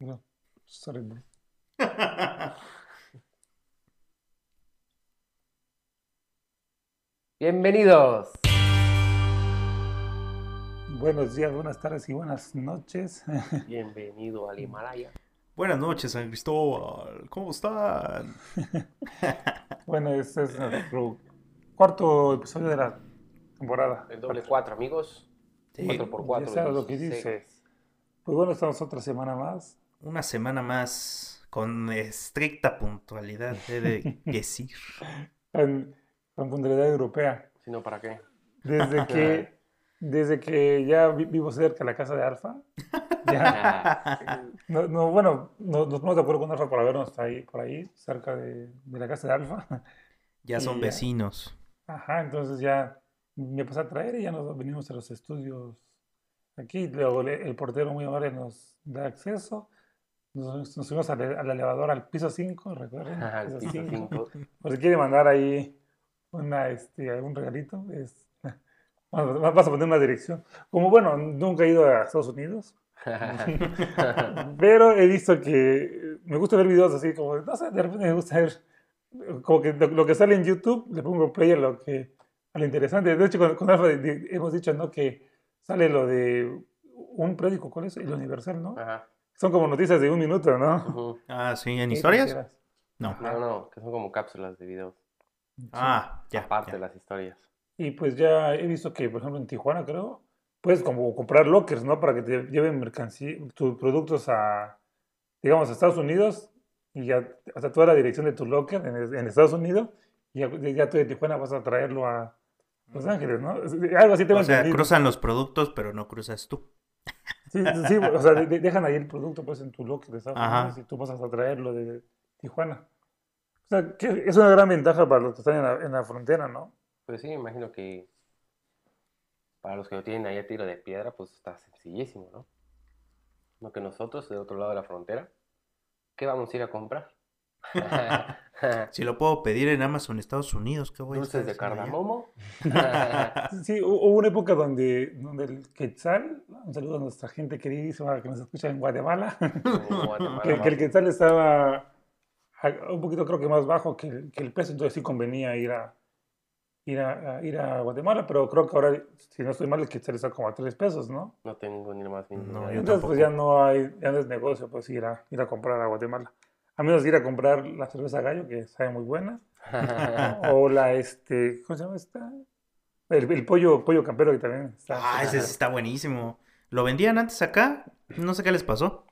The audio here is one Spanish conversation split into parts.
No, sorry, bro. Bienvenidos. Buenos días, buenas tardes y buenas noches. Bienvenido al Himalaya. Buenas noches, San Cristóbal. ¿Cómo están? Bueno, este es nuestro cuarto episodio de la temporada. El doble cuatro, amigos. Sí, Cuatro por cuatro. Ya sabes lo que 16. dices. Pues bueno, estamos otra semana más. Una semana más con estricta puntualidad, he de decir. En puntualidad europea. Si no, ¿para qué? Desde que, desde que ya vi- vivo cerca de la casa de Alfa. Ya, Ah, no, no, bueno, no- nos ponemos de acuerdo con Alfa para vernos ahí, por ahí, cerca de, de la casa de Alfa. Ya son Y vecinos. Ajá, entonces ya me pasé a traer y ya nos venimos a los estudios aquí. Luego el portero muy amable nos da acceso. Nos, nos subimos al, al elevador al piso 5, recuerden. al piso piso cinco. cinco. Por si quiere mandar ahí una, este, algún regalito, es, vas a poner una dirección. Como bueno, nunca he ido a Estados Unidos, pero he visto que me gusta ver videos así como, no sé, de repente me gusta ver como que lo, lo que sale en YouTube, le pongo play a lo que a lo interesante. De hecho, con, con Alfa hemos dicho, ¿no? Que sale lo de un periódico, ¿cuál es? El Universal, ¿no? Ajá. Son como noticias de un minuto, ¿no? Ujú. Ah, sí, ¿en ¿Qué historias? No. No, no, que son como cápsulas de videos. Ah, ya. aparte ya. de las historias. Y pues ya he visto que, por ejemplo, en Tijuana, creo, puedes como comprar lockers, ¿no? Para que te lleven mercancía, tus productos a, digamos, a Estados Unidos y ya, hasta toda la dirección de tu locker en, en Estados Unidos y ya, ya tú de Tijuana vas a traerlo a Los Ángeles, ¿no? Algo así tengo O sea, entendido. cruzan los productos, pero no cruzas tú. Sí, sí, o sea, de- de- dejan ahí el producto pues en tu locker de Estados Ajá. Unidos y tú vas a traerlo de Tijuana. O sea, que es una gran ventaja para los que están en la, en la frontera, ¿no? Pues sí, me imagino que para los que lo tienen ahí a tiro de piedra, pues está sencillísimo, ¿no? No que nosotros, del otro lado de la frontera, ¿qué vamos a ir a comprar? Si lo puedo pedir en Amazon Estados Unidos, ¿qué voy a Dulces de cardamomo. Sí, hu- hubo una época donde, donde el Quetzal, un saludo a nuestra gente queridísima que nos escucha en Guatemala, que, que el Quetzal estaba un poquito creo que más bajo que el, que el peso, entonces sí convenía ir a, ir a, a- ir a Guatemala, pero creo que ahora, si no estoy mal, el Quetzal está como a tres pesos, ¿no? No tengo ni la más mínima No, Entonces pues ya no hay, ya no es negocio pues ir a, ir a comprar a Guatemala. A menos de ir a comprar la cerveza gallo, que sabe muy buena, o la, este, ¿cómo se llama esta? El, el pollo, pollo campero que también está. Ah, ese está buenísimo. ¿Lo vendían antes acá? No sé qué les pasó.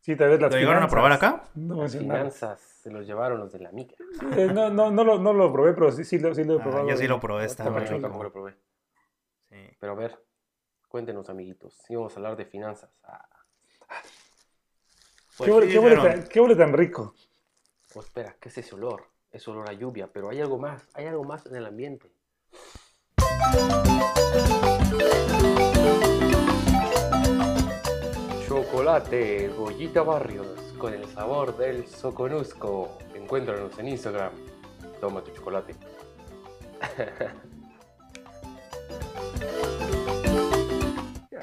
Sí, tal vez las ¿Lo llegaron a probar acá? No Las finanzas se los llevaron los de la mica. Sí, eh, no, no, no, lo, no lo probé, pero sí, sí, lo, sí lo he Ah, probado. yo sí lo probé, está No, muy yo Tapachula. rico. tampoco lo probé. Sí. Pero a ver, cuéntenos, amiguitos. Si vamos a hablar de finanzas. Ah, Pues ¿Qué, huele, sí, qué huele tan, qué huele tan rico? oh, espera, ¿qué es ese olor? Es olor a lluvia, pero hay algo más. Hay algo más en el ambiente. Chocolate Goyita Barrios con el sabor del soconusco. Encuéntranos en Instagram. Toma tu chocolate.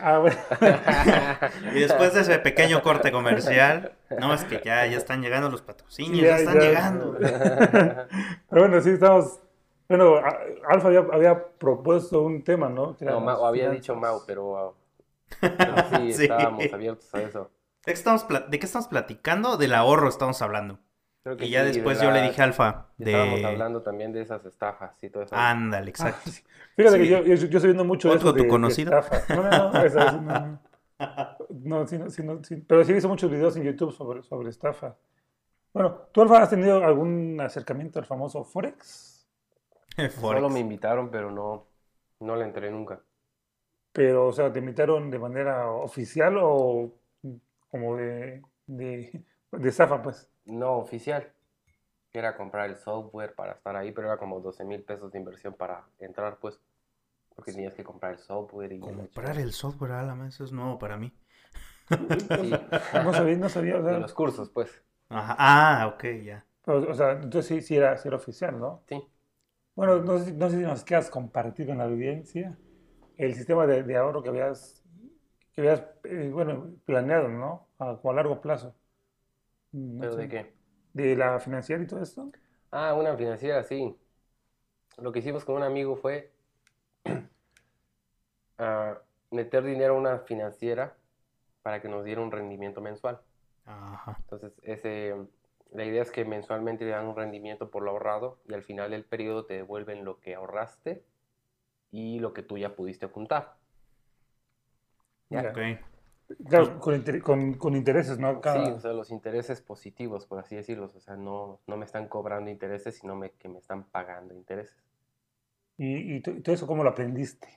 Ah, bueno. Y después de ese pequeño corte comercial, no, es que ya, ya están llegando los patrocinios, Sí, ya, ya, están ya. llegando. Pero bueno, sí, estamos. Bueno, Alfa había, había propuesto un tema, ¿no? Que No, Mau, había dicho Mau, pero, pero sí, Sí. estábamos abiertos a eso. ¿De qué, estamos ¿De qué estamos platicando? Del ahorro estamos hablando. Creo que Y ya sí, después de yo le dije Alfa Estábamos de... hablando también de esas estafas y todo eso. Ándale, Ah, exacto. sí. Fíjate Sí. que yo, yo, yo estoy viendo mucho de Otro eso tu de, de conocido. estafas. No, no, no, esa- no, no. No, sí, no, sí, no, sí. Pero sí he visto muchos videos en YouTube sobre, sobre estafa. Bueno, ¿tú, Alfa, has tenido algún acercamiento al famoso Forex? Forex. Solo me invitaron, pero no, no le entré nunca. Pero, o sea, ¿te invitaron de manera oficial o como de, de, de estafa, pues? No oficial. Era comprar el software para estar ahí, pero era como 12 mil pesos de inversión para entrar, pues. Porque tenías que comprar el software y... Comprar el software, Alama, eso es nuevo para mí. Sí. No sabía, no sabía, o De los cursos, pues. Ajá. Ah, ok, ya. pero, o sea, entonces sí, sí era, sí era oficial, ¿no? Sí. Bueno, no sé, si- no sé si nos quieras compartir con la audiencia el sistema de, de ahorro que habías que habías, eh, bueno, planeado, ¿no? A, como a largo plazo. No ¿Pero sé. de qué? ¿De la financiera y todo esto? Ah, una financiera, sí. Lo que hicimos con un amigo fue ah, meter dinero a una financiera para que nos diera un rendimiento mensual. Ajá. Entonces, ese, la idea es que mensualmente te dan un rendimiento por lo ahorrado y al final del periodo te devuelven lo que ahorraste y lo que tú ya pudiste juntar. Ya. Claro, con, inter- con, con intereses, ¿no? Cada- Sí, o sea, los intereses positivos, por así decirlo. O sea, no, no me están cobrando intereses, sino me- que me están pagando intereses. Y, y, to- y todo eso, ¿cómo lo aprendiste?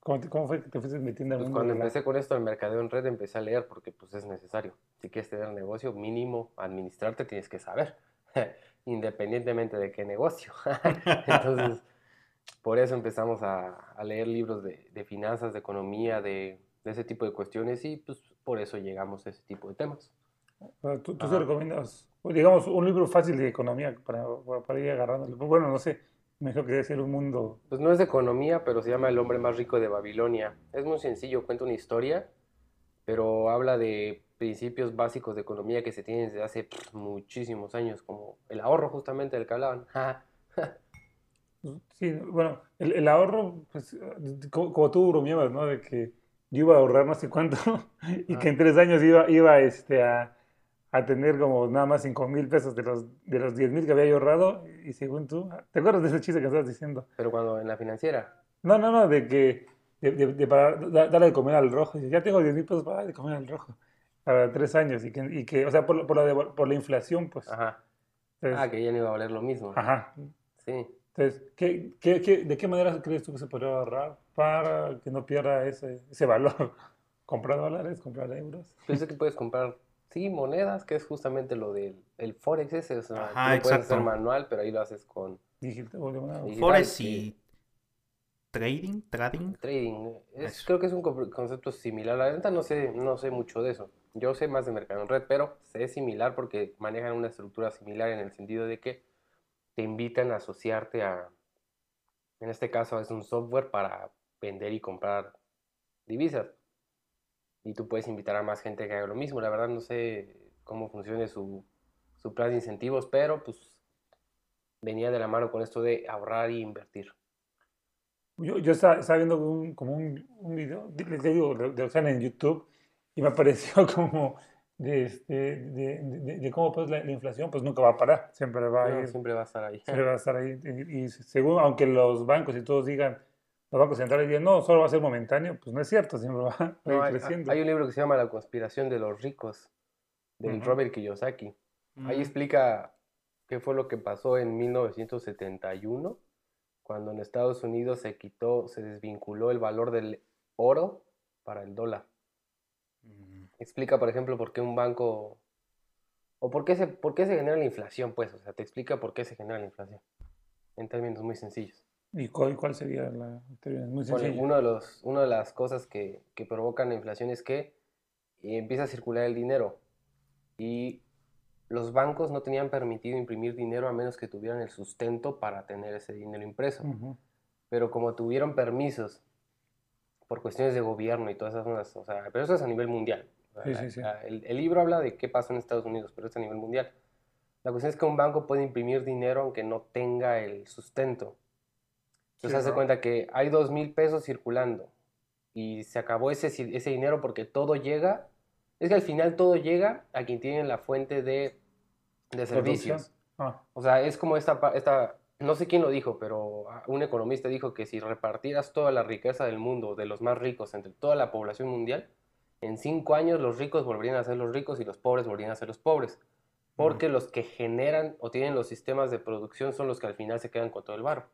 ¿Cómo, te- cómo fue que te fuiste metiendo al Pues mundo cuando de la- empecé con esto del mercadeo en red, empecé a leer porque pues es necesario. Si quieres tener negocio, mínimo administrarte tienes que saber, independientemente de qué negocio. Entonces, por eso empezamos a, a leer libros de, de finanzas, de economía, de, de ese tipo de cuestiones y pues por eso llegamos a ese tipo de temas. ¿Tú, tú Ajá. recomiendas, o digamos, un libro fácil de economía para, para, ir agarrándole? Pues Bueno, no sé, me dijo que ser un mundo... Pues no es de economía, pero se llama El hombre más rico de Babilonia. Es muy sencillo, cuenta una historia, pero habla de principios básicos de economía que se tienen desde hace pff, muchísimos años, como el ahorro justamente del que hablaban. Sí, bueno, el, el ahorro, pues, como, como tú bromeabas, ¿no? De que yo iba a ahorrar no sé cuánto y que Ah. en tres años iba, iba este, a, a tener como nada más cinco mil pesos de los, de los diez mil que había ahorrado y según tú, ¿te acuerdas de ese chiste que estabas diciendo? Pero cuando en la financiera, No, no, no, de que de, de- de para da- darle de comer al rojo. Dice, ya tengo 10 mil pesos para darle de comer al rojo. Para tres años. Y que, y que o sea, por, por, la, por la inflación, pues. ajá, Entonces, ah, que ya no iba a valer lo mismo. ajá. Sí, Entonces, ¿qué, qué, qué- de qué manera crees tú que se podría ahorrar para que no pierda ese, ese valor? ¿Comprar dólares? ¿Comprar euros? pensé que puedes comprar, sí, monedas, que es justamente lo del el Forex ese, o sea, Ajá, lo puedes hacer manual, pero ahí lo haces con Digital. Forex que- y trading, trading. Trading, es- creo que es un co- concepto similar. La neta no sé, no sé mucho de eso. Yo sé más de mercado en red, pero sé similar porque manejan una estructura similar en el sentido de que te invitan a asociarte a, en este caso es un software para vender y comprar divisas. Y tú puedes invitar a más gente que haga lo mismo. La verdad no sé cómo funcione su, su plan de incentivos, pero pues venía de la mano con esto de ahorrar y invertir. Yo, yo estaba, estaba viendo un, como un, un video, de- les digo, de, de Oxana en YouTube, y me apareció como de, este, de, de- de cómo pues la, la inflación pues nunca va a parar, siempre va a ir, siempre va a estar ahí. siempre va a estar ahí. Y, y según, aunque los bancos y todos digan, los bancos centrales digan, no, solo va a ser momentáneo, pues no es cierto, siempre va, va a No, ir hay, creciendo. hay un libro que se llama La conspiración de los ricos, del Ujú. Robert Kiyosaki. Ahí Mm, explica qué fue lo que pasó en 1971, cuando en Estados Unidos se quitó, se desvinculó el valor del oro para el dólar. Explica, por ejemplo, por qué un banco, o por qué se, por qué se genera la inflación, pues, o sea, te explica por qué se genera la inflación, en términos muy sencillos. ¿Y cuál, cuál sería la teoría? Muy Bueno, sencillo. uno de los, una de las cosas que, que provocan la inflación es que eh, empieza a circular el dinero y los bancos no tenían permitido imprimir dinero a menos que tuvieran el sustento para tener ese dinero impreso. Ujú. Pero como tuvieron permisos por cuestiones de gobierno y todas esas cosas, o sea, pero eso es a nivel mundial. Sí, sí, sí. El, el libro habla de qué pasó en Estados Unidos, pero es a nivel mundial. La cuestión es que un banco puede imprimir dinero aunque no tenga el sustento. Entonces, Sí, hace ¿no? cuenta que hay dos mil pesos circulando y se acabó ese, ese dinero porque todo llega. Es que al final todo llega a quien tiene la fuente de, servicios. Ah, O sea, es como esta, esta, no sé quién lo dijo, pero un economista dijo que si repartieras toda la riqueza del mundo, de los más ricos, entre toda la población mundial, en cinco años los ricos volverían a ser los ricos y los pobres volverían a ser los pobres. Porque los que generan o tienen los sistemas de producción son los que al final se quedan con todo el barro.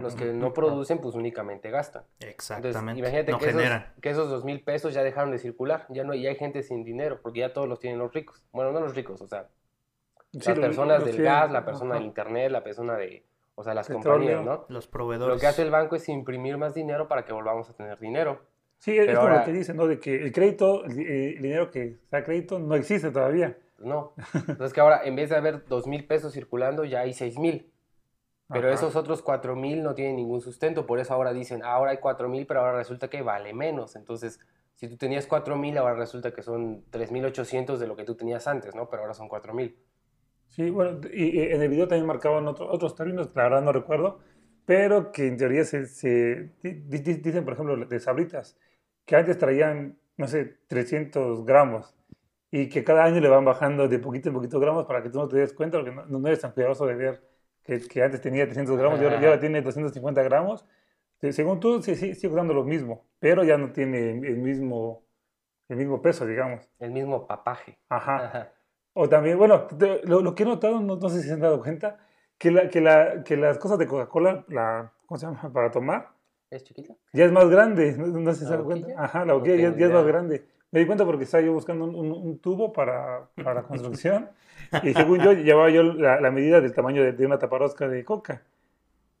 Los que no producen, pues únicamente gastan. Entonces, Exactamente. imagínate no que, esos, que esos dos mil pesos ya dejaron de circular. Ya no ya hay gente sin dinero, porque ya todos los tienen los ricos. Bueno, no los ricos, o sea, Sí, las lo- personas lo del gas, la persona ajá. del internet, la persona de, o sea, las Petróleo. compañías, ¿no? Los proveedores. Lo que hace el banco es imprimir más dinero para que volvamos a tener dinero. Sí, es Pero como lo ahora- que dicen, ¿no? De que el crédito, el, eh, el dinero que da crédito no existe todavía. No. Entonces que ahora, en vez de haber dos mil pesos circulando, ya hay seis mil. Pero Ajá. esos otros cuatro mil no tienen ningún sustento. Por eso ahora dicen, "Ah, ahora hay cuatro mil, pero ahora resulta que vale menos. Entonces, Si tú tenías 4.000, ahora resulta que son 3.800 de lo que tú tenías antes, ¿no? Pero ahora son 4.000. Sí, bueno, y, y en el video también marcaban otro- otros términos, la verdad no recuerdo, pero que en teoría se, se- di- di- dicen, por ejemplo, de sabritas, que antes traían, no sé, 300 gramos y que cada año le van bajando de poquito en poquito gramos para que tú no te des cuenta, porque no, no eres tan cuidadoso de ver que, que antes tenía 300 gramos y ahora, y ahora tiene 250 gramos. Se- Según tú, sí, sí, sigue dando lo mismo, pero ya no tiene el mismo, el mismo peso, digamos. El mismo papaje. Ajá. Ajá. O también, bueno, lo, lo que he notado, no, no sé si se han dado cuenta, que, la, que, la, que las cosas de Coca-Cola, la, ¿cómo se llama? Para tomar, ¿Es chiquita? ya es más grande. No, no sé si se ¿La han dado cuenta. Ajá, la boquilla ya, tengo ya es más grande. Me di cuenta porque estaba yo buscando un, un- tubo para, para construcción y según yo llevaba yo la, la medida del tamaño de, de una taparosca de coca.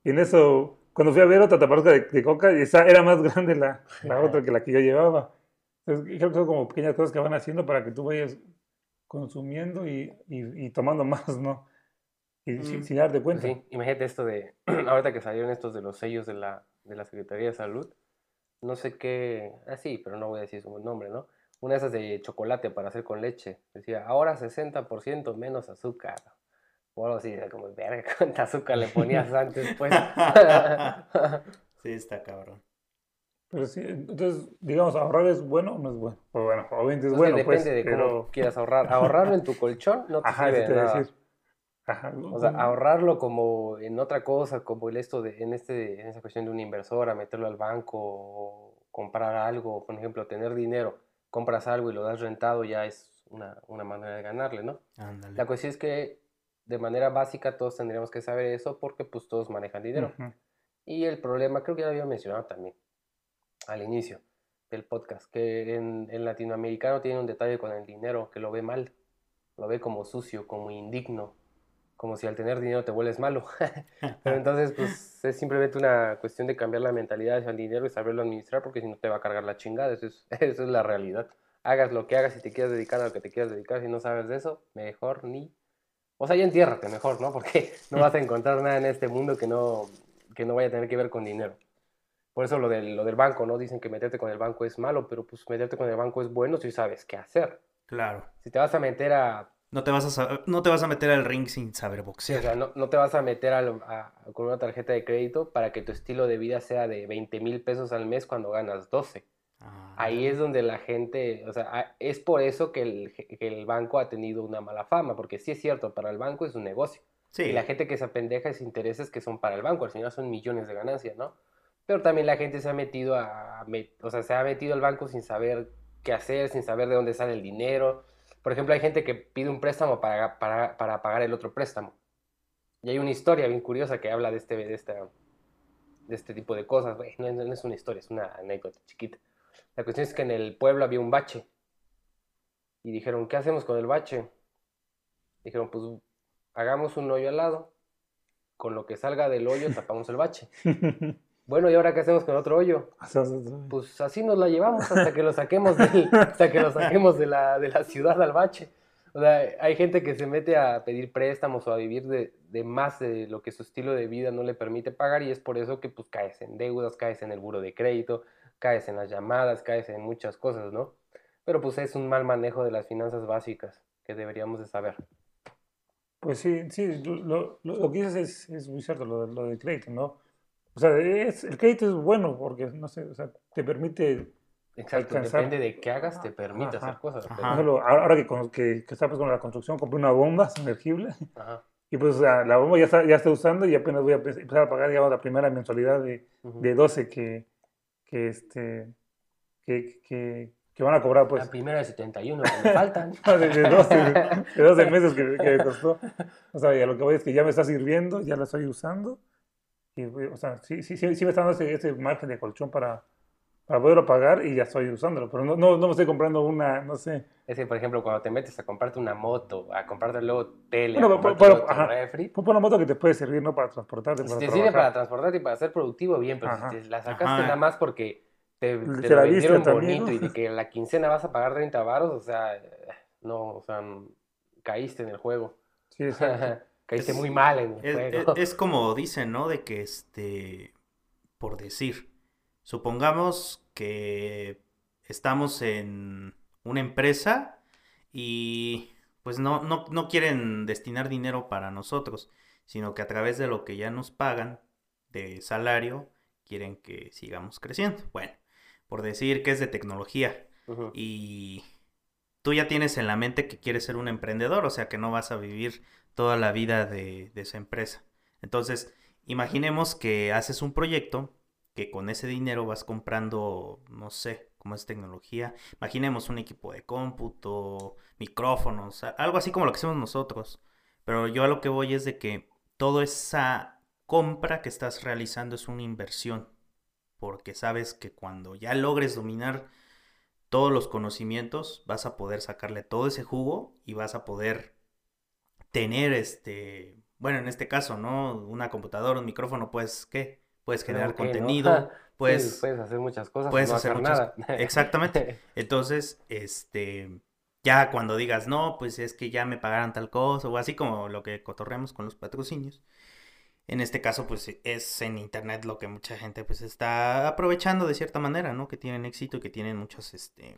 Y en eso, cuando fui a ver otra taparosca de, de coca, esa era más grande la, la otra que la que yo llevaba. Entonces, creo que son como pequeñas cosas que van haciendo para que tú vayas consumiendo y, y- y tomando más, ¿no? Y sin, Mm. sin darte cuenta. Sí, imagínate esto de, ahorita que salieron estos de los sellos de la, de la Secretaría de Salud, no sé qué, ah sí, pero no voy a decir su nombre, ¿no? Una de esas de chocolate para hacer con leche, decía, ahora 60% menos azúcar. O algo así, como, verga, ¿cuánta azúcar le ponías antes, pues? Sí, está cabrón. Pero sí, entonces, digamos, ahorrar es bueno o no es bueno. Pues bueno, obviamente es Entonces, bueno, depende pues, de cómo quieras ahorrar. Ahorrarlo en tu colchón no te Ajá, sirve te nada. decir. Ajá. O sea, ahorrarlo como en otra cosa, como el esto de, en, este, en esa cuestión de un inversor, a meterlo al banco o comprar algo, por ejemplo, tener dinero, compras algo y lo das rentado, ya es una, una manera de ganarle, ¿no? Ándale. La cuestión es que de manera básica todos tendríamos que saber eso porque pues todos manejan dinero. Y el problema, creo que ya lo había mencionado también al inicio del podcast, que en, en latinoamericano tiene un detalle con el dinero, que lo ve mal, lo ve como sucio, como indigno, como si al tener dinero te vuelves malo. Pero entonces, pues es simplemente una cuestión de cambiar la mentalidad hacia el dinero y saberlo administrar, porque si no te va a cargar la chingada, eso es, eso es la realidad. Hagas lo que hagas, si te quieres dedicar a lo que te quieras dedicar, si no sabes de eso, mejor ni... O sea, ya entiérrate mejor, ¿no? Porque no vas a encontrar nada en este mundo que no, que no vaya a tener que ver con dinero. Por eso lo del, lo del banco, ¿no? Dicen que meterte con el banco es malo, pero pues meterte con el banco es bueno si sabes qué hacer. Claro. Si te vas a meter a No te vas a, no te vas a meter al ring sin saber Sí, o boxear. sea, no, no te vas a meter al- a- con una tarjeta de crédito para que tu estilo de vida sea de 20 mil pesos al mes cuando ganas 12. Ah, Ahí es donde la gente, o sea, es por eso que el, que el banco ha tenido una mala fama, porque sí es cierto, para el banco es un negocio. Sí. Y la gente que se apendeja es intereses que son para el banco, al final son millones de ganancias, ¿no? Pero también la gente se ha metido a, o sea, se ha metido al banco sin saber qué hacer, sin saber de dónde sale el dinero. Por ejemplo, hay gente que pide un préstamo para, para, para pagar el otro préstamo. Y hay una historia bien curiosa que habla de este, de esta, de este tipo de cosas. No, no es una historia, es una anécdota chiquita. La cuestión es que en el pueblo había un bache. Y dijeron, ¿qué hacemos con el bache? Dijeron, pues hagamos un hoyo al lado. Con lo que salga del hoyo tapamos el bache. Bueno, ¿y ahora qué hacemos con otro hoyo? Pues así nos la llevamos hasta que lo saquemos, del- hasta que lo saquemos de, la, de la ciudad al bache. O sea, hay gente que se mete a pedir préstamos o a vivir de, de más de lo que su estilo de vida no le permite pagar y es por eso que pues caes en deudas, caes en el buro de crédito, caes en las llamadas, caes en muchas cosas, ¿no? Pero pues es un mal manejo de las finanzas básicas que deberíamos de saber. Pues sí, sí, lo, lo- lo que dices es, es muy cierto, lo, lo del crédito, ¿no? O sea, es, el crédito es bueno porque, no sé, o sea, te permite, Exacto, Alcanzar. depende de qué hagas, te permite Ajá, hacer cosas. ajá. por pero- ejemplo, ahora que, con- que, que estamos con la construcción, compré una bomba sumergible Ajá, y pues o sea, la bomba ya está, ya está usando y apenas voy a empe- empezar a pagar, digamos, la primera mensualidad de, ujú. de 12 que, que, este, que, que, que van a cobrar, pues. La primera de 71 que me faltan. Ah, de, de 12, de 12 meses que, que me costó. O sea, y a lo que voy es que ya me está sirviendo, ya la estoy usando. Y, o sea, sí, sí, sí, sí me está dando ese, ese margen de colchón para, para poderlo pagar y ya estoy usándolo. Pero no, no, no me estoy comprando una, no sé. Es que, por ejemplo, cuando te metes a comprarte una moto, a comprarte luego tele, Bueno, a pero- comprarte pero- ajá. refri, Pues por una moto que te puede servir, ¿no? Para transportarte, si para te sirve para trabajar. transportarte y para ser productivo, bien, pero Ajá. si te la sacaste Ajá. nada más porque te, te lo la viste vendieron también, bonito ¿no? y de que la quincena vas a pagar 30 varos, o sea, no, o sea, caíste en el juego. Sí, exacto. caíste Es- muy mal en el Es, juego. es- es como dicen, ¿no? De que este, por decir, supongamos que estamos en una empresa y pues no, no, no quieren destinar dinero para nosotros, sino que a través de lo que ya nos pagan de salario, quieren que sigamos creciendo. Bueno, por decir que es de tecnología y tú ya tienes en la mente que quieres ser un emprendedor, o sea que no vas a vivir toda la vida de, esa empresa. Entonces, imaginemos que haces un proyecto que con ese dinero vas comprando, no sé, cómo es tecnología. Imaginemos un equipo de cómputo, micrófonos, algo así como lo que hacemos nosotros. Pero yo a lo que voy es de que toda esa compra que estás realizando es una inversión. Porque sabes que cuando ya logres dominar todos los conocimientos, vas a poder sacarle todo ese jugo y vas a poder tener este, bueno, en este caso, ¿no? Una computadora, un micrófono, pues, ¿qué? Puedes generar no. contenido, Sí, pues, puedes hacer muchas cosas, puedes no hacer hacer muchas- nada. exactamente. Entonces, este, ya cuando digas, no, pues es que ya me pagaron tal cosa, o así como lo que cotorreamos con los patrocinios. En este caso, pues es en internet lo que mucha gente pues está aprovechando de cierta manera, ¿no? Que tienen éxito y que tienen muchas, este,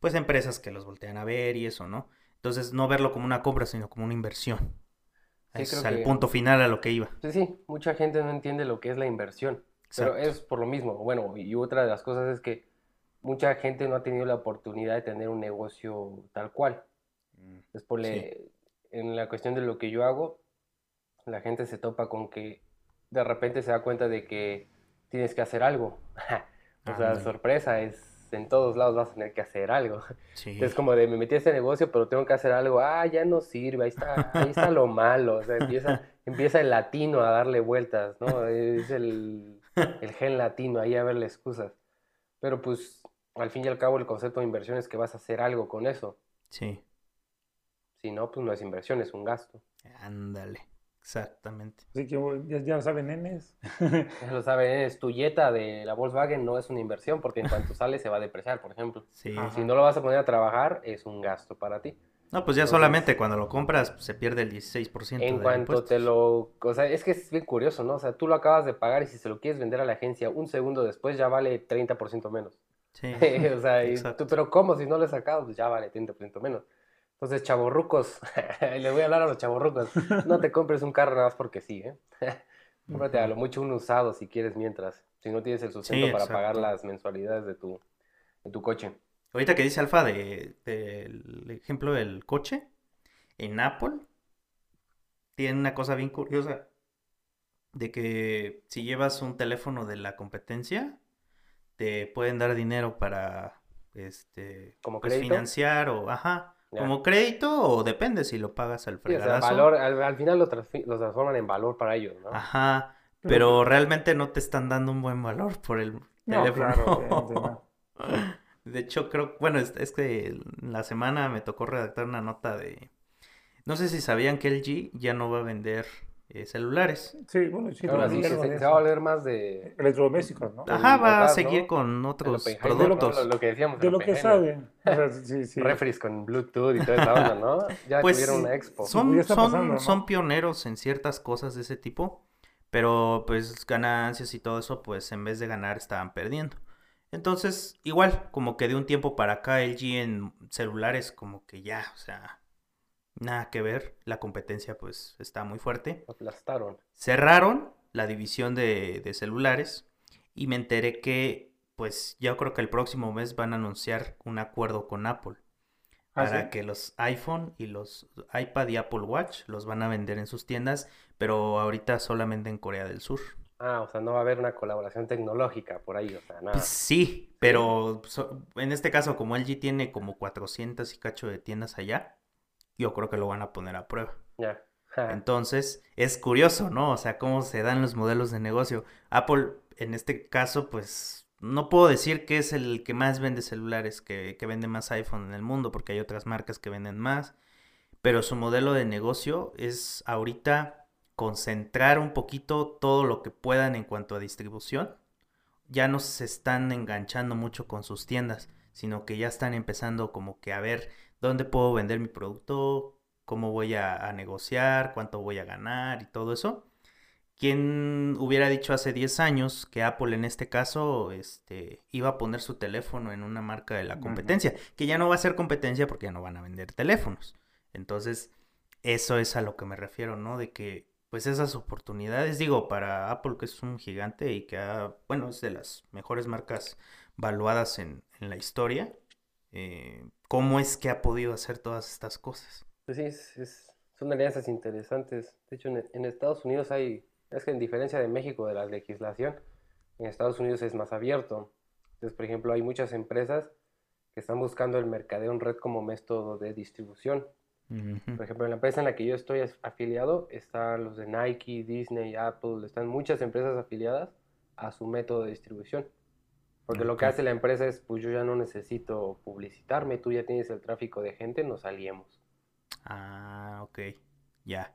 pues empresas que los voltean a ver y eso, ¿no? Entonces, no verlo como una compra, sino como una inversión. Sí, es al que- punto final a lo que iba. Sí, sí, mucha gente no entiende lo que es la inversión, pero Exacto. es por lo mismo. Bueno, y otra de las cosas es que mucha gente no ha tenido la oportunidad de tener un negocio tal cual. Es por le- en la cuestión de lo que yo hago, la gente se topa con que de repente se da cuenta de que tienes que hacer algo. O sea, sorpresa, es en todos lados vas a tener que hacer algo. Sí. Es como de me metí a este negocio, pero tengo que hacer algo. Ah, ya no sirve, ahí está, ahí está lo malo. O sea, empieza, empieza el latino a darle vueltas, ¿no? Es el, el gen latino, ahí a verle excusas. Pero pues, al fin y al cabo, el concepto de inversión es que vas a hacer algo con eso. Sí. Si no, pues no es inversión, es un gasto. Ándale. Exactamente. Así que ya, ya saben, nenes. Ya lo saben, es tu Jetta de la Volkswagen no es una inversión porque en cuanto sale se va a depreciar, por ejemplo. Sí. Si no lo vas a poner a trabajar, es un gasto para ti. No, pues ya Entonces- solamente cuando lo compras se pierde el 16% En de cuanto te lo... O sea, es que es bien curioso, ¿no? O sea, tú lo acabas de pagar y si se lo quieres vender a la agencia un segundo después ya vale 30% menos. Sí. o sea, y Exacto. tú, pero ¿cómo? Si no lo he sacado, pues ya vale 30% menos. Entonces, chavorrucos, les voy a hablar a los chavorrucos, no te compres un carro nada más porque sí, ¿eh? Cómprate a lo mucho un usado si quieres mientras, si no tienes el sustento Sí, para pagar las mensualidades de tu, de tu coche. Ahorita que dice Alfa de, del ejemplo del coche, en Apple tiene una cosa bien curiosa de que si llevas un teléfono de la competencia, te pueden dar dinero para este ¿Como pues, crédito? financiar o ajá, Como crédito o depende si lo pagas al Sí, o sea, fregadazo. valor, al, al final lo, lo transforman en valor para ellos, ¿no? Ajá, Pero- realmente no te están dando un buen valor por el No, teléfono. claro, obviamente no. De hecho, creo, bueno, es, es que la semana me tocó redactar una nota de... No sé si sabían que LG ya no va a vender eh, celulares. Sí, bueno, sí, Ahora sí, se, se va a volver más de... Electrodomésticos, ¿no? El Ajá, va a seguir ¿no? con el otros productos. Lo, lo que decíamos. De el lo que Oppenheimer. saben. O sea, sí, sí. Refris con Bluetooth y toda esa onda, ¿no? Ya Pues tuvieron una expo. son, son, pasando, ¿no? son pioneros en ciertas cosas de ese tipo, pero pues ganancias y todo eso, pues en vez de ganar estaban perdiendo. Entonces, igual, como que de un tiempo para acá LG en celulares como que ya, o sea, nada que ver, la competencia pues está muy fuerte. Aplastaron. cerraron la división de, de celulares y me enteré que pues yo creo que el próximo mes van a anunciar un acuerdo con Apple ¿Ah, para sí? que los iPhone y los iPad y Apple Watch los van a vender en sus tiendas, pero ahorita solamente en Corea del Sur. Ah, o sea, no va a haber una colaboración tecnológica por ahí, o sea, nada. Pues sí, pero en este caso como LG tiene como 400 y cacho de tiendas allá, yo creo que lo van a poner a prueba. Ya. Ja. Entonces, es curioso, ¿no? O sea, cómo se dan los modelos de negocio. Apple, en este caso, pues, no puedo decir que es el que más vende celulares, que, que vende más iPhone en el mundo, porque hay otras marcas que venden más. Pero su modelo de negocio es ahorita concentrar un poquito todo lo que puedan en cuanto a distribución. Ya no se están enganchando mucho con sus tiendas, sino que ya están empezando como que a ver dónde puedo vender mi producto, cómo voy a, a negociar, cuánto voy a ganar y todo eso. ¿quién hubiera dicho hace 10 años que Apple en este caso este, iba a poner su teléfono en una marca de la competencia? Que ya no va a ser competencia porque ya no van a vender teléfonos. Entonces, eso es a lo que me refiero, ¿no? De que, pues esas oportunidades, digo, para Apple que es un gigante y que ha, bueno, es de las mejores marcas valuadas en, en la historia, eh, ¿cómo es que ha podido hacer todas estas cosas? Pues sí, es, es, son alianzas interesantes. De hecho, en, en, Estados Unidos hay, es que en diferencia de México, de la legislación, en Estados Unidos es más abierto. Entonces, por ejemplo, hay muchas empresas que están buscando el mercadeo en red como método de distribución. Por ejemplo, en la empresa en la que yo estoy afiliado, están los de Nike, Disney, Apple, están muchas empresas afiliadas a su método de distribución. Porque lo que hace la empresa es, pues yo ya no necesito publicitarme, tú ya tienes el tráfico de gente, nos aliemos. Ah, ok, ya.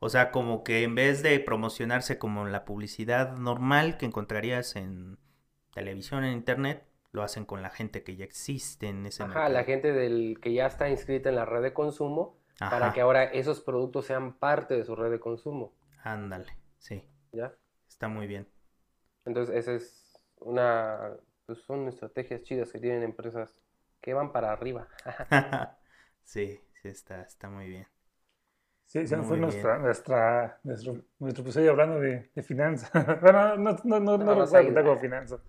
O sea, como que en vez de promocionarse como la publicidad normal que encontrarías en televisión, en internet, lo hacen con la gente que ya existe en ese Ajá, la gente del que ya está inscrita en la red de consumo para que ahora esos productos sean parte de su red de consumo. Ándale, sí. ¿Ya? Está muy bien. Entonces, esa es una pues son estrategias chidas que tienen empresas que van para arriba. sí, sí está, está muy bien. Sí, esa fue nuestra, nuestra, nuestro, nuestro episodio hablando de, de finanzas. bueno, no, no, no, no, no con finanzas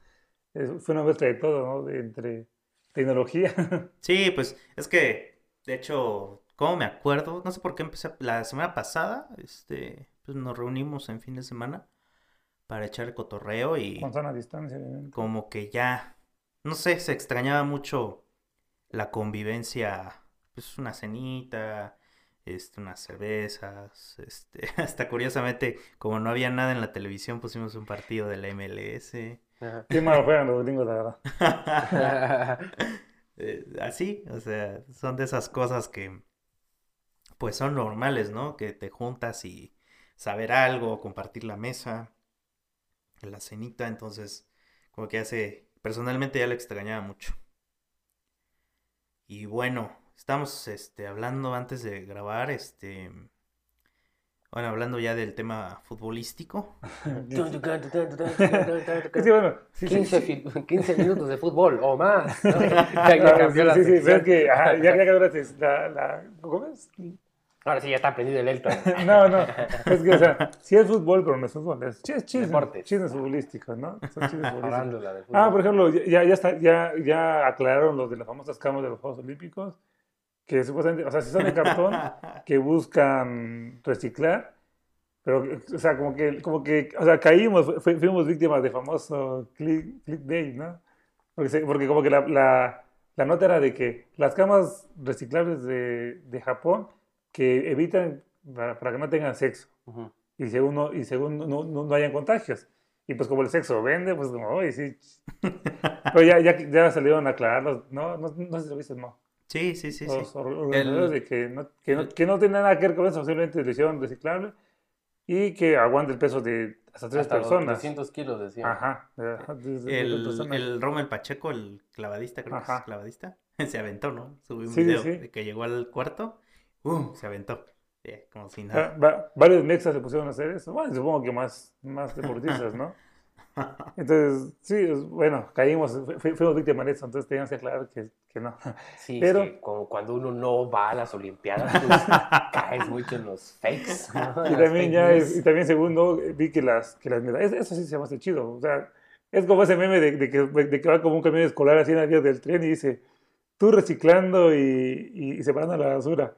fue una mezcla de todo, ¿no? De, entre tecnología. Sí, pues es que, de hecho, como me acuerdo, no sé por qué empecé, la semana pasada, este, pues nos reunimos en fin de semana para echar el cotorreo y... Con sana distancia, Como que ya, no sé, se extrañaba mucho la convivencia, pues una cenita, este, unas cervezas, este, hasta curiosamente, como no había nada en la televisión, pusimos un partido de la MLS. Qué malo juegan los gringos, la verdad. Eh, así, o sea, son de esas cosas que, pues son normales, ¿no? Que te juntas y saber algo, compartir la mesa, la cenita, entonces, como que hace, personalmente ya lo extrañaba mucho. Y bueno, estamos este, hablando antes de grabar, este, bueno, hablando ya del tema futbolístico. 15, minutos de fútbol o más. ¿no? Ya, cambió la sí, sí, sí, que ya, ya la, la, ¿cómo es? Ahora sí, ya está aprendido el Elton. no, no, es que, o sea, sí es fútbol, pero no es fútbol, es chismes, chismes, chismes futbolísticos, ¿no? Son chismes futbolísticos. Ah, por ejemplo, ya, ya, está, ya, ya aclararon los de las famosas camas de los Juegos Olímpicos, que supuestamente, o sea, si son de cartón, que buscan reciclar, pero, o sea, como que, como que, o sea, caímos, fuimos víctimas de famoso click, day, ¿no? Porque, porque como que la, la, la, nota era de que las camas reciclables de, de Japón que evitan para, para, que no tengan sexo y según, no, y según no, no, no, hayan contagios. Y pues como el sexo vende, pues como, oye, sí. Pero ya, ya, ya salieron a aclararlos, ¿no? No, no sé si lo viste, no. Sí, sí, sí. Los sí. organizadores de que no, que, no, que no tiene nada que ver con eso, simplemente lo hicieron reciclable y que aguante el peso de hasta tres personas. 300 kilos, decía. Ajá. el, el Rommel Pacheco, el clavadista, creo que es clavadista, se aventó, ¿no? Subí un video de que llegó al cuarto, Se aventó. como si nada. Ah, varios mexas se pusieron a hacer eso. Bueno, supongo que más, más deportistas, ¿no? Entonces, sí, bueno, caímos, fuimos víctimas de eso, entonces teníamos que aclarar que, que no. Sí, pero es que como cuando uno no va a las Olimpiadas, pues, caes mucho en los fakes. Y, también ya y también segundo, vi que las, que las medallas, eso sí se llama chido, o sea, es como ese meme de, de, que, de que va como un camión escolar así en la vía del tren y dice, tú reciclando y, y, separando la basura.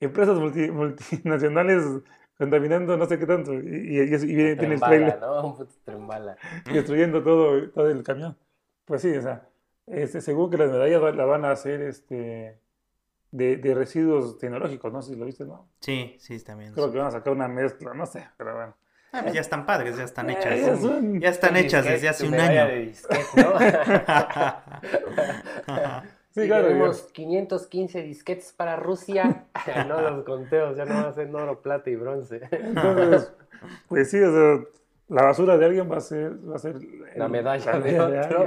Empresas multinacionales contaminando no sé qué tanto. Y, y, y viene, tiene el trailer. ¿no? Destruyendo todo, todo el camión. Pues sí, o sea, este, según que las medallas la van a hacer este, de, de residuos tecnológicos, no sé si lo viste, ¿no? Sí, sí, también. Creo que van a sacar una mezcla, no sé, pero bueno. Ah, pues ya están padres, ya están hechas. ya están hechas desde hace un año. De disquete, ¿no? Sí, claro. Tenemos 515 disquetes para Rusia. no los conteos, ya no va a ser oro, plata y bronce. Entonces, pues sí, o sea, la basura de alguien va a ser, va a ser la medalla de otro.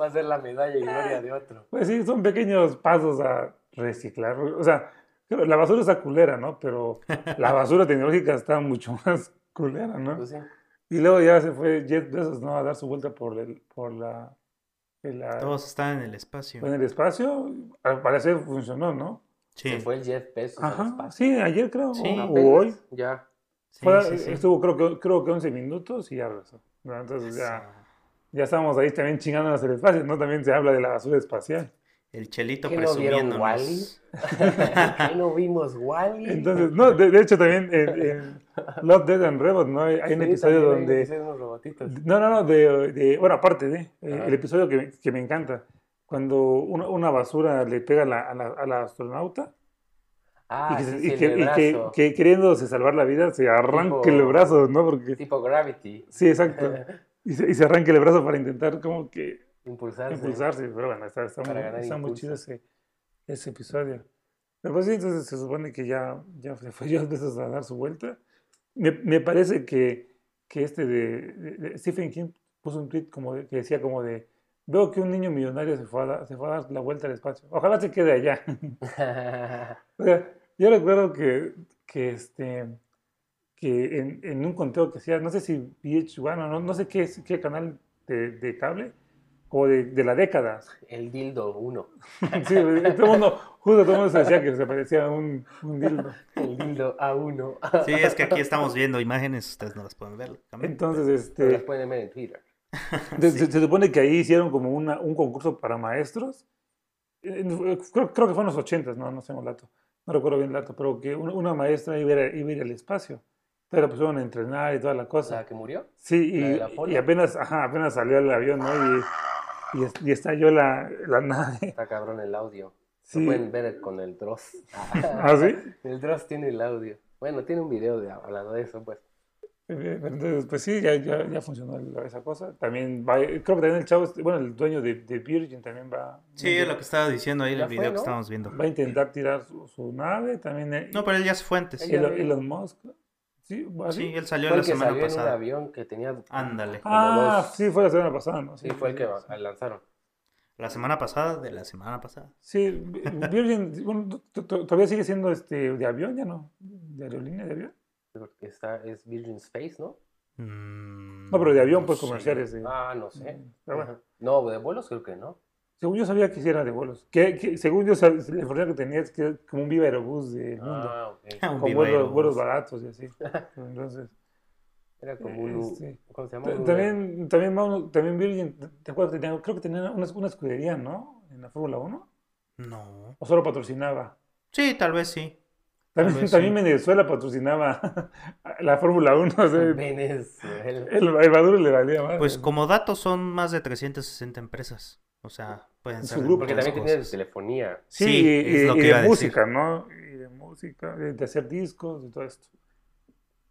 va a ser la medalla y gloria de otro. Pues sí, son pequeños pasos a reciclar. O sea, la basura es culera, ¿no? Pero la basura tecnológica está mucho más culera, ¿no? Pues sí. Y luego ya se fue Jeff Bezos, ¿no? A dar su vuelta por, el, por la, la- Todos están en el espacio. en el espacio. Al parecer funcionó, ¿no? Sí, Se fue el Jeff Bezos al Ajá, espacio. sí, ayer creo, Sí. o- hoy. Ya. sí, Fue- sí, sí. Estuvo creo que, creo que 11 minutos y ya regresó. Entonces ya, ya estábamos ahí también chingándonos el espacio, ¿no? También se habla de la basura espacial. El chelito ¿Qué no vieron presumiéndonos. ¿Qué no vimos Wally? Entonces, no, de, de hecho también en, en Love, Dead and Robot, ¿no? Hay, hay un episodio donde... unos robotitos. No, no, no, de, de- bueno, aparte de, eh, el episodio que, me- que me encanta, cuando una, una basura le pega a la, a la, a la astronauta Ah, y, que, sí, y que, del y que- brazo. que queriéndose salvar la vida se arranque Tipo- el brazo, ¿no? Porque, Tipo Gravity. sí, exacto. Y se, y se arranque el brazo para intentar como que Impulsarse. impulsarse, pero bueno, está, está muy, está muy chido ese, ese episodio. Pero pues sí, entonces se supone que ya, ya fue dos veces a dar su vuelta. Me, me parece que, que este de, de- de Stephen King puso un tweet como de- que decía como de, veo que un niño millonario se fue a, dar- se fue a dar la vuelta al espacio. Ojalá se quede allá. O sea, yo recuerdo que, que, este, que en, en un conteo que hacía, no sé si VH1 o no, no sé qué, qué canal de, de cable, como de, de la década. el dildo 1. Sí, todo el mundo, justo todo el mundo se decía que se parecía a un, un dildo. El dildo A1. Sí, es que aquí estamos viendo imágenes, ustedes no las pueden ver. lógicamente. Entonces, Pero las este, pueden ver en Twitter. se, se- se supone que ahí hicieron como una, un concurso para maestros. Eh, Creo, creo que fue en los 80, no, no sé el dato. No recuerdo bien el dato, pero que una, una maestra iba a, ir- iba a ir al espacio. Entonces la pusieron a entrenar y toda la cosa. ¿La que murió? Sí, ¿La de y, y apenas, ajá, apenas salió el avión, ¿no? Y, y, es- y estalló la, la nave. Está cabrón el audio. Sí. Lo pueden ver con el Dross. ¿Ah, sí? El Dross tiene el audio. Bueno, tiene un video de, hablando de eso, pues. Entonces, pues sí, ya, ya, ya funcionó esa cosa. También va, creo que también el chavo, este- bueno, el dueño de, de Virgin también va, Sí, es lo que estaba diciendo ahí en el fue, video ¿no? que estábamos viendo. va a intentar tirar su, su nave. También eh, No, pero él ya se fue antes. Elon, Elon Musk. Sí, él salió Fue la el que semana salió en un pasada. avión que tenía. Ándale. Ah, dos- sí, fue la semana pasada, ¿no? Sí, fue el que lanzaron. La semana pasada de la semana pasada. Sí, Virgin, bueno, todavía sigue siendo este, de avión, ya no, de aerolínea de avión. Porque está, es Virgin Space, ¿no? Mm, No, pero de avión, no pues sé. comerciales. de- Ah, no sé. Pero bueno. Ajá. No, de vuelos creo que no. Según yo sabía que sí era de vuelos. Que, que según yo, sab- la información que tenía es que era como un Viva Aerobús del mundo. Ah, ok. Un con vuelos, baratos y así. Entonces, Era como un. Este, ¿Cómo se llama? también, también, también Virgin, ¿te acuerdas? que tenía- creo que tenía una, una escudería, ¿no? En la Fórmula 1. No. ¿O solo patrocinaba? Sí, tal vez sí. También, vez también sí. Venezuela patrocinaba la Fórmula 1. O sea, el, Venezuela. el Maduro le valía más. Pues como datos son más de 360 empresas. O sea, pueden En ser su grupo. Porque también cosas. telefonía. Sí, Sí, y, es lo y que iba de a decir. música, ¿no? Y de música, de, de hacer discos y todo esto.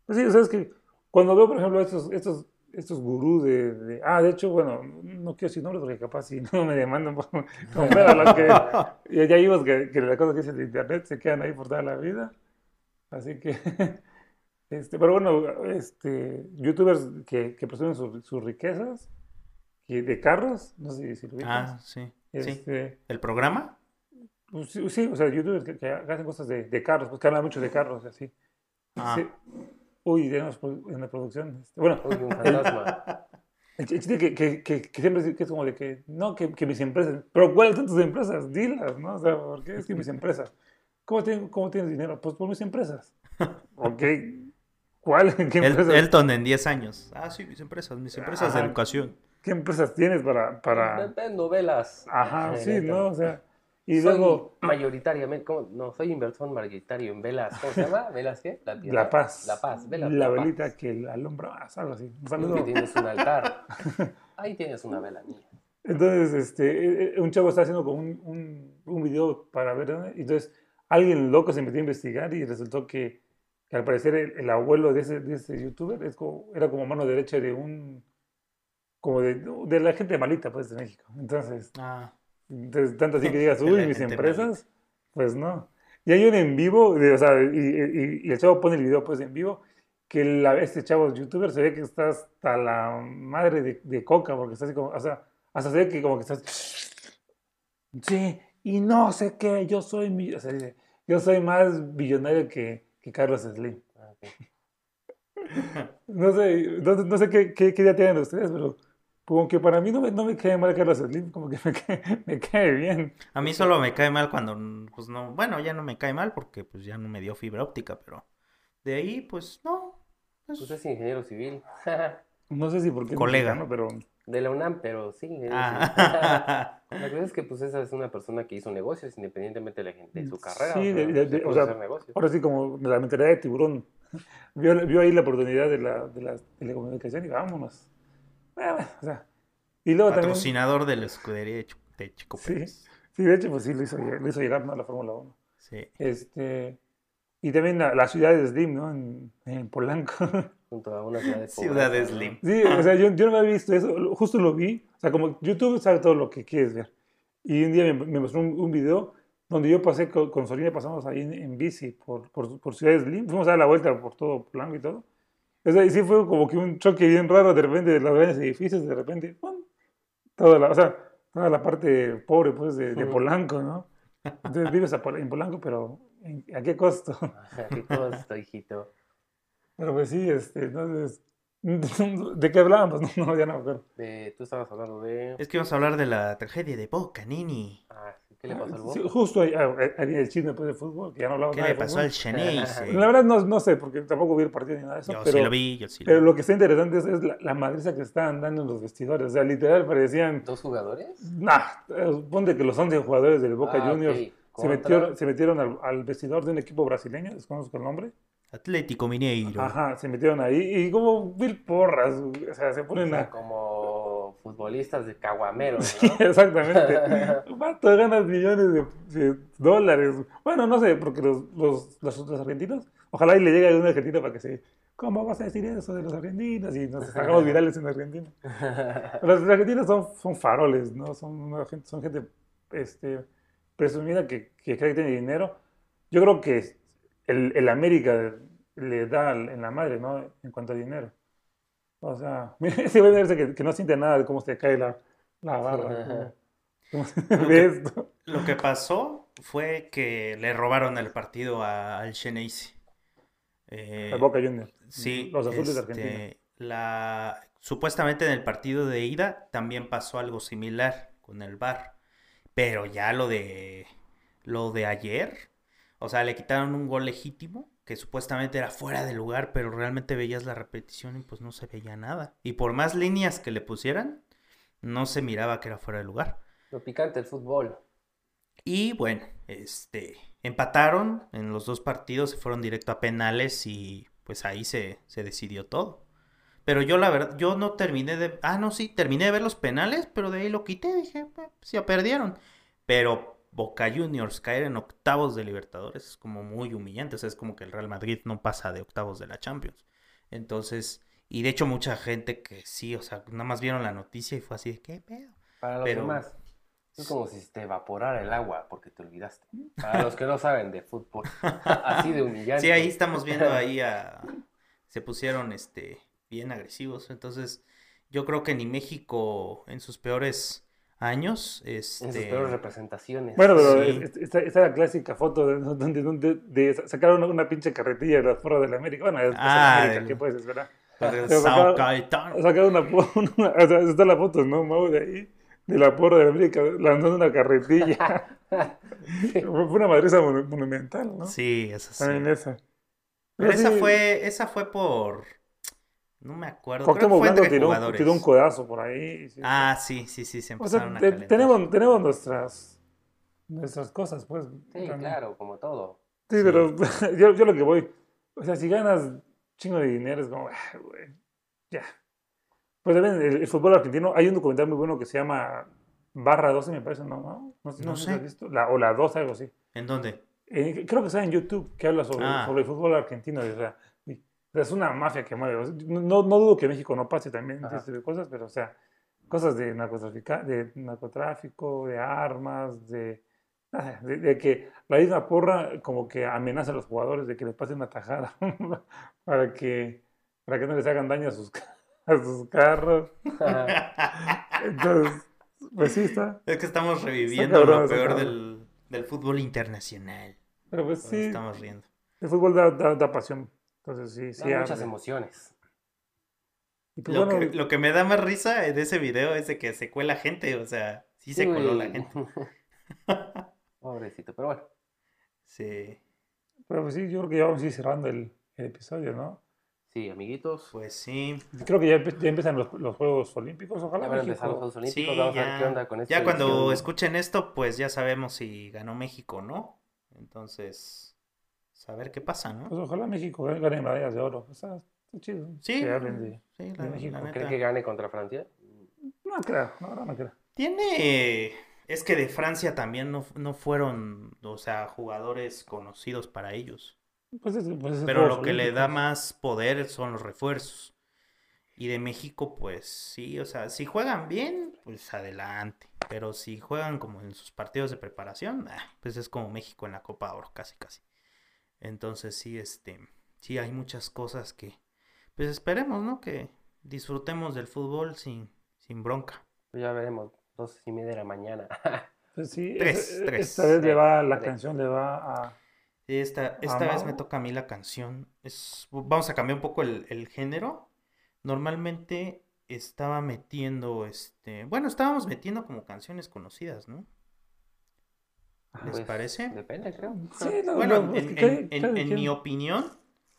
Pues sí, o sea, es que cuando veo, por ejemplo, estos, estos, estos gurús de, de- Ah, de hecho, bueno, no quiero decir nombres porque capaz si no me demandan por comprar a los que... Ya, ya vimos que, que las cosas que dicen de internet se quedan ahí por toda la vida. Así que... Este, pero bueno, este, youtubers que, que presumen sus, sus riquezas y de carros, no sé si lo ubicas. Ah, sí. Sí. Este, ¿El programa? pues sí, sí, o sea, youtubers que, que hacen cosas de, de carros, pues que hablan mucho de carros, así. Ah. Sí. Uy, de los produ- en la producción. este, bueno, Uy, un fantasma. el ch- el chiste que, que, que, que siempre es- que es como de que, no, que, que mis empresas, pero ¿cuáles son tus empresas? Dilas, ¿no? O sea, ¿por qué es que mis empresas? ¿Cómo, tienen- cómo tienes dinero? Pues por mis empresas. ok, ¿cuál? ¿Qué El- empresas, Elton en 10 años. Ah, sí, mis empresas, mis empresas de Ajá. educación. ¿Qué empresas tienes para, para... Ven novelas. Ajá, sí. ¿no? O sea, y Soy luego... mayoritariamente, ¿cómo? no, soy inversor mayoritario en velas. ¿Cómo se llama? ¿Velas qué? La? La paz. La paz, velas. La Paz. velita que alumbra más, algo así. Un saludo. que tienes un altar. Ahí tienes una vela mía. Entonces, este, eh, eh, un chavo está haciendo como un, un, un video para ver, ¿no? entonces alguien loco se metió a investigar y resultó que, que al parecer el, el abuelo de ese, de ese youtuber es como- era como mano derecha de un, como de, de la gente malita, pues, de México. Entonces, Ah, entonces tanto así que digas, uy, mis empresas, pues no. Y hay un en vivo, de- o sea, y, y- y el chavo pone el video pues en vivo, que la, este chavo youtuber se ve que está hasta la madre de, de coca, porque está así como, o sea, hasta se ve que como que estás, sí, y no sé qué, yo soy, mi- o sea, yo soy más billonario que, que Carlos Slim. Ah, ok. no sé, no, no sé qué, qué, qué idea tienen ustedes, pero como que para mí no me, no me cae mal Carlos Slim, como que me cae, me cae bien. A mí solo me cae mal cuando, pues no, bueno, ya no me cae mal porque pues ya no me dio fibra óptica, pero de ahí, pues no. Pues es ingeniero civil. No sé si porque Colega. mexicano, pero De la UNAM, pero sí. Ah. civil. La cosa es que pues esa es una persona que hizo negocios independientemente de, la gente, de su carrera. Sí, o sea, de- de- o sea, a hacer negocios. ahora sí como la mentalidad de tiburón. Vio, vio ahí la oportunidad de la, de la telecomunicación y vámonos. Bueno, o sea, y luego también... Patrocinador de la escudería de de Chico Sí. Pérez. Sí, de hecho, pues sí, lo hizo, lo hizo llegar ¿no? a la Fórmula 1. Sí. Este, y también la, la ciudad de Slim, ¿no? En, en Polanco. Junto a una ciudad de Ciudad ¿no? Slim. Sí, o sea, yo, yo no había visto eso, justo lo vi. O sea, como YouTube sabe todo lo que quieres ver. Y un día me, me mostró un, un video donde yo pasé con, con Solina, pasamos ahí en, en bici por, por, por Ciudad Slim. Fuimos a dar la vuelta por todo Polanco y todo. O sea, y sí fue como que un choque bien raro de repente de los grandes edificios, de repente, ¡pum! Toda la, o sea, toda la parte pobre, pues, de, de. Polanco, ¿no? Entonces vives a en Polanco, pero ¿en- ¿a qué costo? Qué costo, hijito. Pero pues sí, este, entonces, ¿de qué hablábamos? No, no, ya no me acuerdo. De- tú estabas hablando de... Es que vamos a hablar de la tragedia de Boca, Nini. Ah, sí, ¿Qué le pasó al Sí, Boca? justo ahí ah, había el chisme pues, de fútbol, que ya no hablamos ¿Qué nada le de pasó al. Xeneize? La verdad no, no sé, porque tampoco vi el partido ni nada de eso, Yo pero, sí lo vi, yo sí lo pero lo que está interesante es, es la, la madriza que estaban dando en los vestidores. O sea, literal parecían, ¿Dos jugadores? nah, eh, ponte que los 11 jugadores del Boca Ah, Juniors se, metieron, se metieron al, al vestidor de un equipo brasileño, desconozco el nombre. Atlético Mineiro. Ajá, se metieron ahí y como mil porras, o sea, se O ponen sea, a... como futbolistas de caguameros, ¿no? Exactamente. Vato, ganas millones de, de dólares. Bueno, no sé, porque los, los, los, los argentinos, ojalá y le llegue a un argentino para que se. ¿Cómo vas a decir eso de los argentinos? Y nos hagamos virales en Argentina. Los argentinos son, son faroles, ¿no? Son, una gente, son gente este, presumida que, que cree que tiene dinero. Yo creo que el, el América le da en la madre, ¿no? En cuanto a dinero. O sea, ese güey que, que no siente nada de cómo se cae la, la barra. ve esto. Lo que pasó fue que le robaron el partido a- al Xeneize. Eh, Al Boca Juniors. Sí, Los azules de este, Argentina. la, supuestamente en el partido de ida también pasó algo similar con el VAR, pero ya lo de lo de ayer, o sea, le quitaron un gol legítimo que supuestamente era fuera de lugar, pero realmente veías la repetición y pues no se veía nada. Y por más líneas que le pusieran, no se miraba que era fuera de lugar. Lo picante del fútbol. Y bueno, este, empataron en los dos partidos, se fueron directo a penales y pues ahí se, se decidió todo. Pero yo la verdad, yo no terminé de... Ah, no, sí, terminé de ver los penales, pero de ahí lo quité, dije, "Eh, pues ya perdieron. Pero Boca Juniors caer en octavos de Libertadores es como muy humillante, o sea, es como que el Real Madrid no pasa de octavos de la Champions. Entonces, y de hecho mucha gente que sí, o sea, nada más vieron la noticia y fue así de, ¿qué pedo? Para los Pero- demás, es como si te evaporara el agua porque te olvidaste. Para los que no saben de fútbol, así de humillante. Sí, ahí estamos viendo ahí a... Se pusieron este bien agresivos. Entonces, yo creo que ni México en sus peores años, En sus este... peores representaciones. Bueno, pero Sí. es- esta, esta es la clásica foto de, donde, donde de, sacaron una, una pinche carretilla de las porras de la América. Bueno, es, Ah, América, el- ¿qué puedes esperar? Caetano. Sacaron una, una- o sea, está la foto, ¿no? Mau, de ahí, de la porra de la América, lanzando una carretilla. Fue una madriza monu- monumental, ¿no? Sí, esa sí. También esa. Pero esa sí, fue, esa fue por... No me acuerdo. Creo que fue entre tiró, un- jugadores. tiró un codazo por ahí. sí. Ah, sí, sí, sí, se o sea, empezaron a tenemos, tenemos nuestras, nuestras cosas, pues. Sí, también. claro, como todo. Sí, Sí. pero yo, yo lo que voy, o sea, si ganas chingo de dinero, es como, ah, güey, ya. Pues también el, el fútbol argentino, hay un documental muy bueno que se llama Barra 12, me parece, ¿no? No, no, sé No si sé. has visto. La, o la 12, algo así. ¿En dónde? Eh, creo que está en YouTube, que habla sobre, Ah. sobre el fútbol argentino. o sea, es una mafia que mueve. no, no dudo que México no pase también Ajá. ese tipo de cosas, pero, o sea, cosas de, de narcotráfico, de armas, de, de, de que la misma porra como que amenaza a los jugadores de que les pasen una tajada para que, para que no les hagan daño a sus, a sus carros. Entonces, pues sí está. Es que estamos reviviendo cabrón, lo peor del, del fútbol internacional. Pero pues sí, estamos riendo. el fútbol da, da, da pasión. Entonces sí, sí. Da muchas emociones. Y pues Lo, bueno, que, lo que me da más risa de ese video es de que se cuela gente, o sea, sí se coló la gente. Pobrecito, pero bueno. Sí, pero pues sí, yo creo que ya vamos a ir cerrando el, el episodio, ¿no? Sí, amiguitos. pues sí. Creo que ya, empe- ya empiezan los, los Juegos Olímpicos, ojalá Ya van a empezar los. Juegos Olímpicos. Sí, Vamos a ver ya, qué onda con esta ya cuando edición. escuchen esto, pues ya sabemos si ganó México, ¿no? Entonces, saber qué pasa, ¿no? Pues ojalá México gane medallas de oro. O sea, está chido. Sí, Que de... sí, la, de México. la ¿Creen neta. que gane contra Francia? No creo, no, no, no creo. Tiene, es que de Francia también no, no fueron, o sea, jugadores conocidos para ellos. Pues es- pues es Pero lo que le da más poder son los refuerzos. Y de México, pues sí, o sea, si juegan bien, pues adelante. Pero si juegan como en sus partidos de preparación, ah, pues es como México en la Copa Oro, casi, casi. Entonces sí, este, sí hay muchas cosas que, pues esperemos, ¿no? Que disfrutemos del fútbol sin, sin bronca. Pues ya veremos. Dos y media de la mañana. Pues sí, Tres, es- tres. esta vez le va, la tres. canción le va a... Sí, Esta, esta vez me toca a mí la canción. Es, vamos a cambiar un poco el, el género. Normalmente estaba metiendo, este, bueno, estábamos metiendo como canciones conocidas, ¿no? ¿Les Pues, parece? Depende, creo. Sí, no, Bueno, no, en, en- mi opinión,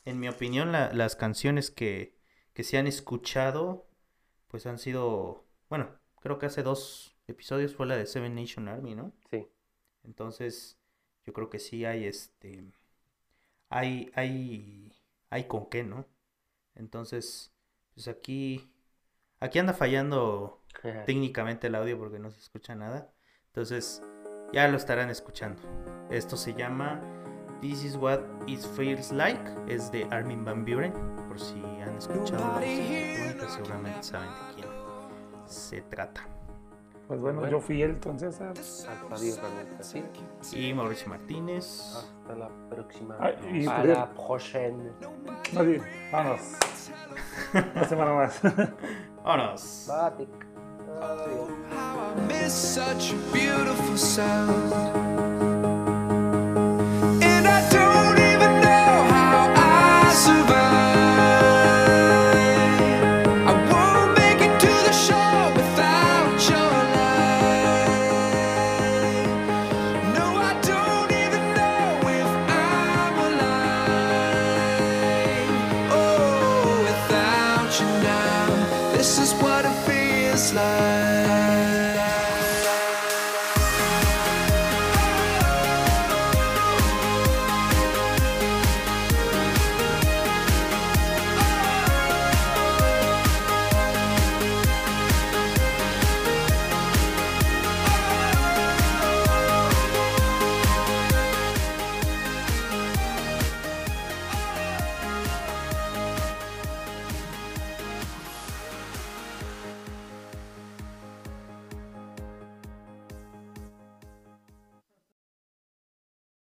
en mi opinión, la- las canciones que, que se han escuchado, pues han sido, bueno, creo que hace dos episodios fue la de Seven Nation Army, ¿no? Sí. Entonces, yo creo que sí hay este hay hay hay con qué, ¿no? Entonces, pues aquí aquí anda fallando técnicamente el audio porque no se escucha nada. Entonces, ya lo estarán escuchando. Esto se llama This is what it feels like, es de Armin van Buren, por si han escuchado la música, seguramente saben de quién se trata. Pues bueno, Bueno. yo fui Elton César. Adiós, Ramita. Sí. Y Mauricio Martínez. Hasta la próxima. Ay, y A por la prochaine. No, di- vamos. Una semana más. Vámonos. Batik. Adiós. miss such a beautiful sound.